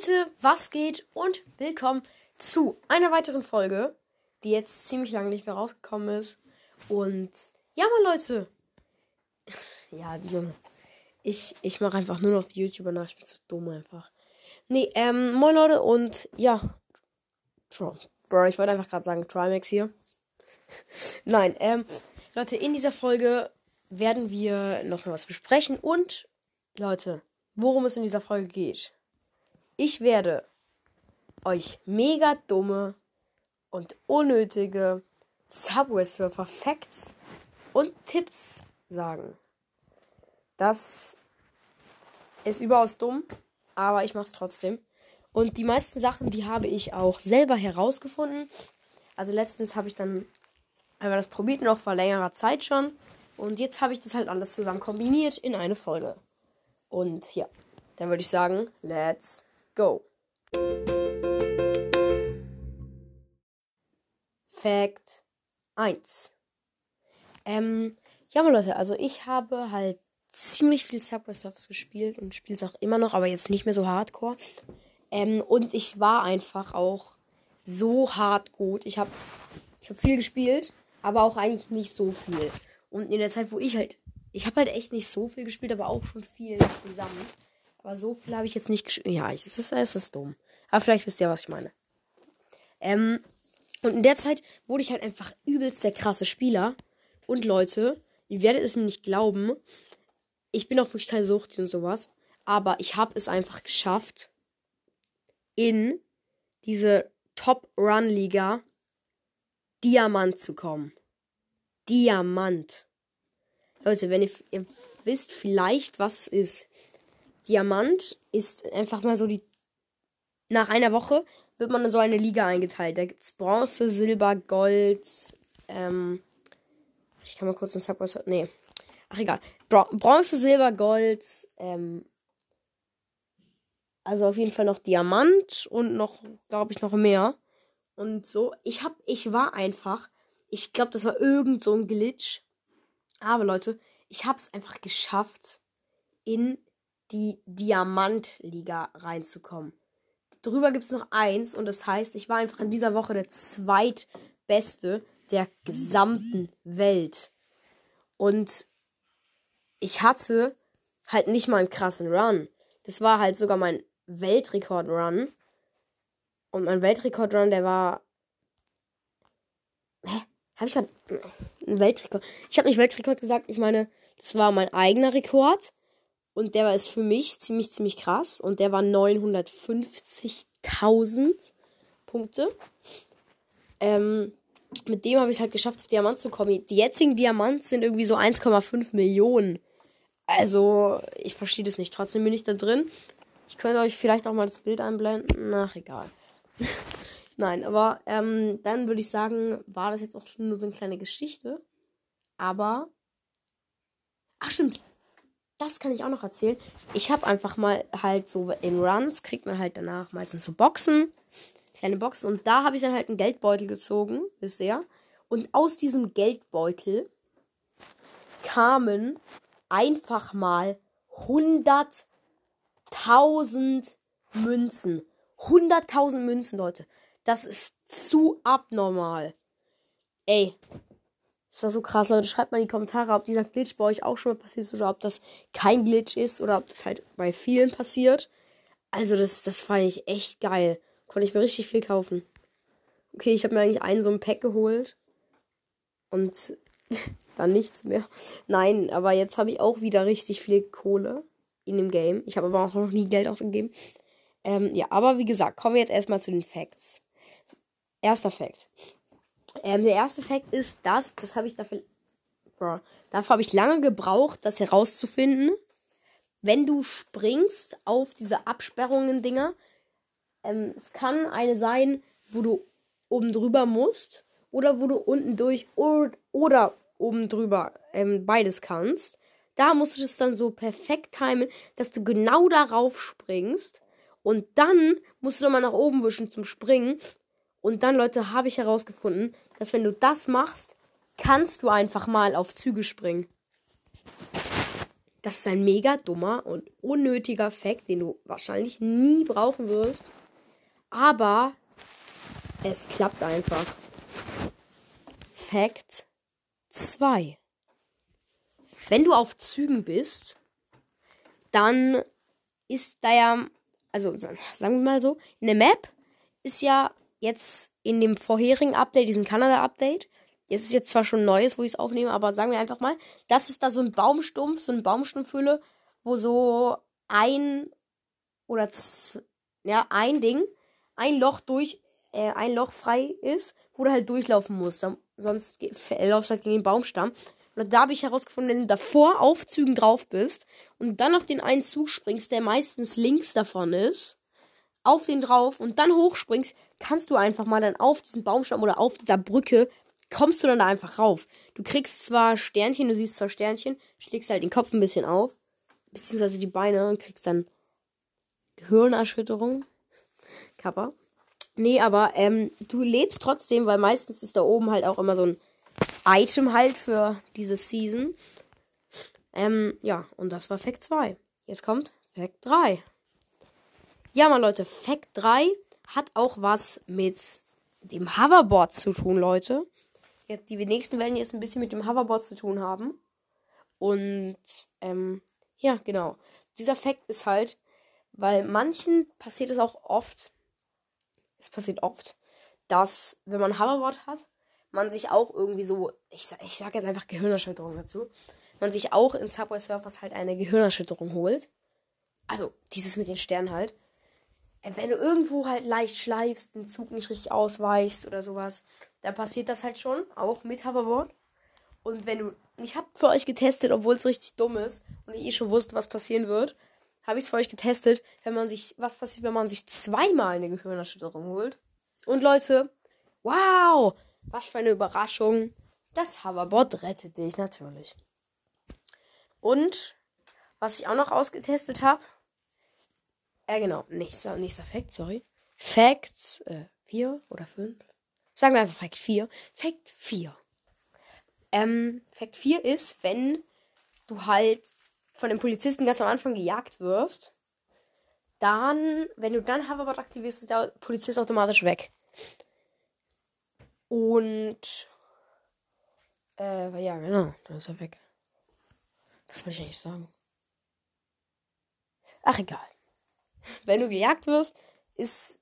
Leute, was geht und willkommen zu einer weiteren Folge, die jetzt ziemlich lange nicht mehr rausgekommen ist. Und ja, mal Leute. Ja, Junge. Ich, ich mache einfach nur noch die YouTuber nach. Ich bin zu dumm einfach. Nee, ähm, moin Leute und ja. Bro, ich wollte einfach gerade sagen, Trimax hier. Nein, ähm, Leute, in dieser Folge werden wir noch mal was besprechen und Leute, worum es in dieser Folge geht. Ich werde euch mega dumme und unnötige Subway Surfer Facts und Tipps sagen. Das ist überaus dumm, aber ich mache es trotzdem. Und die meisten Sachen, die habe ich auch selber herausgefunden. Also letztens habe ich dann einmal das probiert noch vor längerer Zeit schon. Und jetzt habe ich das halt alles zusammen kombiniert in eine Folge. Und ja, dann würde ich sagen, let's go. Fact 1. Ähm, ja, mal Leute, also ich habe halt ziemlich viel Subway Surfers gespielt und spiele es auch immer noch, aber jetzt nicht mehr so hardcore. Ähm, und ich war einfach auch so hart gut. Ich habe ich hab viel gespielt, aber auch eigentlich nicht so viel. Und in der Zeit, wo ich halt, ich habe halt echt nicht so viel gespielt, aber auch schon viel zusammen. Aber so viel habe ich jetzt nicht gespielt. Ja, es ist, es ist dumm. Aber vielleicht wisst ihr, was ich meine. Ähm, und in der Zeit wurde ich halt einfach übelst der krasse Spieler. Und Leute, ihr werdet es mir nicht glauben. Ich bin auch wirklich kein Sucht und sowas. Aber ich habe es einfach geschafft, in diese Top-Run-Liga Diamant zu kommen. Diamant. Leute, wenn ihr, ihr wisst vielleicht, was es ist. Diamant ist einfach mal so die. Nach einer Woche wird man in so eine Liga eingeteilt. Da gibt es Bronze, Silber, Gold. Ähm, ich kann mal kurz einen Subway. Nee. Ach egal. Bronze, Silber, Gold. Ähm, also auf jeden Fall noch Diamant und noch, glaube ich, noch mehr. Und so. Ich hab, ich war einfach. Ich glaube, das war irgend so ein Glitch. Aber Leute, ich habe es einfach geschafft, in die Diamantliga reinzukommen. Drüber gibt es noch eins und das heißt, ich war einfach in dieser Woche der zweitbeste der gesamten Welt. Und ich hatte halt nicht mal einen krassen Run. Das war halt sogar mein Weltrekord-Run. Und mein Weltrekord-Run, der war. Hä? Habe ich gerade einen Weltrekord? Ich habe nicht Weltrekord gesagt, ich meine, das war mein eigener Rekord. Und der war ist für mich ziemlich, ziemlich krass. Und der war 950.000 Punkte. Ähm, mit dem habe ich es halt geschafft, auf Diamant zu kommen. Die jetzigen Diamanten sind irgendwie so 1,5 Millionen. Also, ich verstehe das nicht. Trotzdem bin ich da drin. Ich könnte euch vielleicht auch mal das Bild einblenden. Ach, egal. Nein, aber ähm, dann würde ich sagen, war das jetzt auch schon nur so eine kleine Geschichte. Aber. Ach, stimmt das kann ich auch noch erzählen. Ich habe einfach mal halt so in Runs, kriegt man halt danach meistens so Boxen, kleine Boxen. Und da habe ich dann halt einen Geldbeutel gezogen, wisst ihr. Und aus diesem Geldbeutel kamen einfach mal 100.000 Münzen. 100.000 Münzen, Leute. Das ist zu abnormal. Ey, das war so krass, Leute. Schreibt mal in die Kommentare, ob dieser Glitch bei euch auch schon mal passiert ist oder ob das kein Glitch ist oder ob das halt bei vielen passiert. Also, das, das fand ich echt geil. Konnte ich mir richtig viel kaufen. Okay, ich habe mir eigentlich einen so ein Pack geholt. Und dann nichts mehr. Nein, aber jetzt habe ich auch wieder richtig viel Kohle in dem Game. Ich habe aber auch noch nie Geld ausgegeben. Ähm, ja, aber wie gesagt, kommen wir jetzt erstmal zu den Facts. Erster Fact. Ähm, der erste Fakt ist, dass, das habe ich dafür, bro, dafür habe ich lange gebraucht, das herauszufinden. Wenn du springst auf diese Absperrungen-Dinger, ähm, es kann eine sein, wo du oben drüber musst oder wo du unten durch oder, oder oben drüber ähm, beides kannst. Da musst du das dann so perfekt timen, dass du genau darauf springst. Und dann musst du nochmal nach oben wischen zum Springen. Und dann, Leute, habe ich herausgefunden, dass wenn du das machst, kannst du einfach mal auf Züge springen. Das ist ein mega dummer und unnötiger Fact, den du wahrscheinlich nie brauchen wirst. Aber es klappt einfach. Fact 2. Wenn du auf Zügen bist, dann ist da ja, also sagen wir mal so, in der Map ist ja jetzt in dem vorherigen Update, diesem Kanada-Update, jetzt ist jetzt zwar schon Neues, wo ich es aufnehme, aber sagen wir einfach mal, das ist da so ein Baumstumpf, so eine Baumstumpfhülle, wo so ein oder ja, ein Ding, ein Loch durch, äh, ein Loch frei ist, wo du halt durchlaufen musst. Sonst läufst du halt gegen den Baumstamm. Und da habe ich herausgefunden, wenn du davor auf Zügen drauf bist und dann auf den einen Zug springst, der meistens links davon ist, auf den drauf und dann hochspringst, kannst du einfach mal dann auf diesen Baumstamm oder auf dieser Brücke, kommst du dann da einfach rauf. Du kriegst zwar Sternchen, du siehst zwar Sternchen, schlägst halt den Kopf ein bisschen auf, beziehungsweise die Beine und kriegst dann Gehirnerschütterung. Kappa. Nee, aber ähm, du lebst trotzdem, weil meistens ist da oben halt auch immer so ein Item halt für diese Season. Ähm, ja, und das war Fact 2. Jetzt kommt Fact 3. Ja, mal Leute, Fact 3 hat auch was mit dem Hoverboard zu tun, Leute. Jetzt, die nächsten werden jetzt ein bisschen mit dem Hoverboard zu tun haben. Und, ähm, ja, genau. Dieser Fact ist halt, weil manchen passiert es auch oft, es passiert oft, dass, wenn man Hoverboard hat, man sich auch irgendwie so, ich, ich sage jetzt einfach Gehirnerschütterung dazu, man sich auch in Subway Surfers halt eine Gehirnerschütterung holt. Also dieses mit den Sternen halt. Äh, wenn du irgendwo halt leicht schleifst, den Zug nicht richtig ausweichst oder sowas, dann passiert das halt schon, auch mit Hoverboard. Und wenn du, ich habe für euch getestet, obwohl es richtig dumm ist und ich eh schon wusste, was passieren wird, habe ich es für euch getestet, wenn man sich, was passiert, wenn man sich zweimal eine Gehirnerschütterung holt. Und Leute, wow, was für eine Überraschung. Das Hoverboard rettet dich natürlich. Und was ich auch noch ausgetestet habe, äh genau, nächster, nächster Fact, sorry. Facts äh, 4 oder 5. Sagen wir einfach Fact 4. Fact 4. Ähm, Fact 4 ist, wenn du halt von den Polizisten ganz am Anfang gejagt wirst, dann, wenn du dann Hoverboard aktivierst, ist der Polizist automatisch weg. Und. Äh, ja, genau, dann ist er weg. Was wollte ich eigentlich sagen? Ach, egal. Wenn du gejagt wirst, ist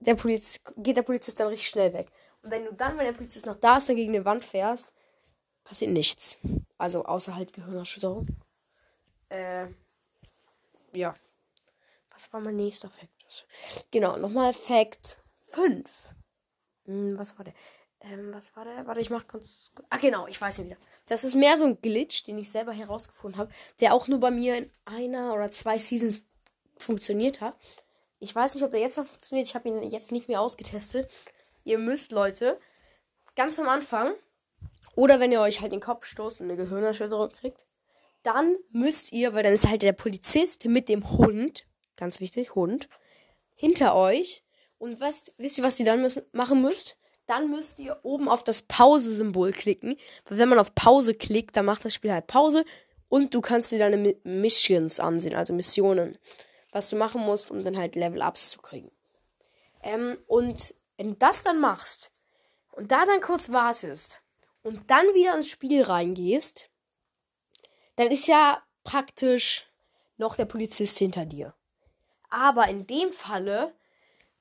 der Polizist, geht der Polizist dann richtig schnell weg. Und wenn du dann, wenn der Polizist noch da ist, dann gegen eine Wand fährst, passiert nichts. Also außer halt Gehirnerschütterung. Äh, ja. Was war mein nächster Fakt? Genau, nochmal Fakt 5. Hm, was war der? Ähm, was war der? Warte, ich mach kurz. Ah, genau, ich weiß ihn wieder. Das ist mehr so ein Glitch, den ich selber herausgefunden habe, der auch nur bei mir in einer oder zwei Seasons funktioniert hat. Ich weiß nicht, ob der jetzt noch funktioniert. Ich habe ihn jetzt nicht mehr ausgetestet. Ihr müsst, Leute, ganz am Anfang, oder wenn ihr euch halt den Kopf stoßt und eine Gehirnerschütterung kriegt, dann müsst ihr, weil dann ist halt der Polizist mit dem Hund, ganz wichtig, Hund, hinter euch. Und was, wisst ihr, was ihr dann müssen, machen müsst? dann müsst ihr oben auf das Pause-Symbol klicken. Weil wenn man auf Pause klickt, dann macht das Spiel halt Pause und du kannst dir deine Missions ansehen, also Missionen, was du machen musst, um dann halt Level-Ups zu kriegen. Ähm, und wenn du das dann machst und da dann kurz wartest und dann wieder ins Spiel reingehst, dann ist ja praktisch noch der Polizist hinter dir. Aber in dem Falle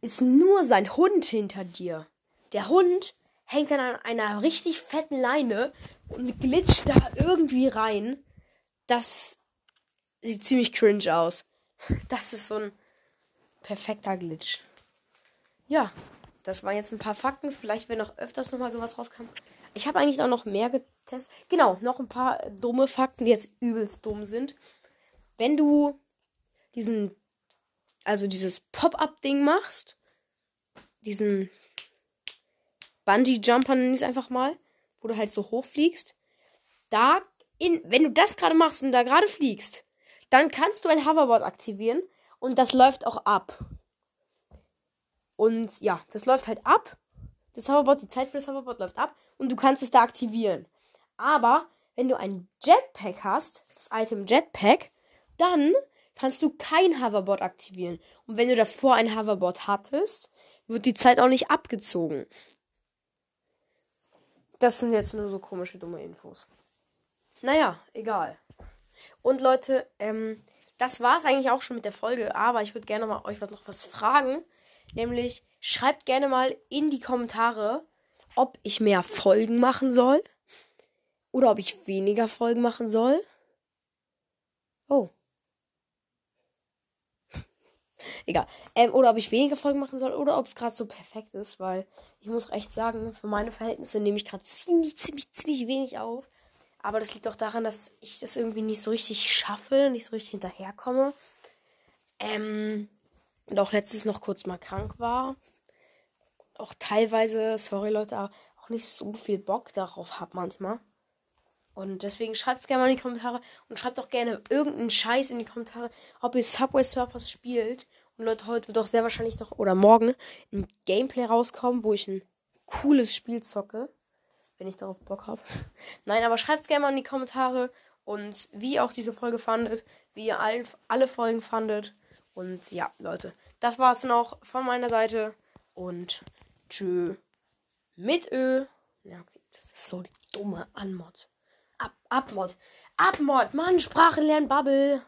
ist nur sein Hund hinter dir. Der Hund hängt dann an einer richtig fetten Leine und glitscht da irgendwie rein. Das sieht ziemlich cringe aus. Das ist so ein perfekter Glitch. Ja, das waren jetzt ein paar Fakten. Vielleicht, wenn noch öfters nochmal sowas rauskam. Ich habe eigentlich auch noch mehr getestet. Genau, noch ein paar dumme Fakten, die jetzt übelst dumm sind. Wenn du diesen, also dieses Pop-up-Ding machst, diesen Bungee-Jumper nenne ich es einfach mal, wo du halt so hochfliegst. Da, in, wenn du das gerade machst und da gerade fliegst, dann kannst du ein Hoverboard aktivieren und das läuft auch ab. Und ja, das läuft halt ab. Das Hoverboard, die Zeit für das Hoverboard läuft ab und du kannst es da aktivieren. Aber wenn du ein Jetpack hast, das Item Jetpack, dann kannst du kein Hoverboard aktivieren. Und wenn du davor ein Hoverboard hattest, wird die Zeit auch nicht abgezogen. Das sind jetzt nur so komische, dumme Infos. Naja, egal. Und Leute, ähm, das war es eigentlich auch schon mit der Folge. Aber ich würde gerne mal euch was noch was fragen. Nämlich, schreibt gerne mal in die Kommentare, ob ich mehr Folgen machen soll. Oder ob ich weniger Folgen machen soll. Oh. Egal. Ähm, oder ob ich weniger Folgen machen soll oder ob es gerade so perfekt ist, weil ich muss echt sagen, für meine Verhältnisse nehme ich gerade ziemlich, ziemlich, ziemlich wenig auf. Aber das liegt auch daran, dass ich das irgendwie nicht so richtig schaffe, nicht so richtig hinterherkomme. Ähm, und auch letztes noch kurz mal krank war. Auch teilweise, sorry Leute, auch nicht so viel Bock darauf habe manchmal. Und deswegen schreibt es gerne mal in die Kommentare und schreibt auch gerne irgendeinen Scheiß in die Kommentare, ob ihr Subway Surfers spielt. Und Leute, heute wird auch sehr wahrscheinlich noch oder morgen ein Gameplay rauskommen, wo ich ein cooles Spiel zocke. Wenn ich darauf Bock habe. Nein, aber schreibt es gerne mal in die Kommentare und wie ihr auch diese Folge fandet, wie ihr allen, alle Folgen fandet. Und ja, Leute, das war's noch von meiner Seite. Und tschö. Mit Ö. Ja, okay, das ist so die dumme Anmod. Ab, Abmod. Abmod. Mann, Sprache lernen, Bubble.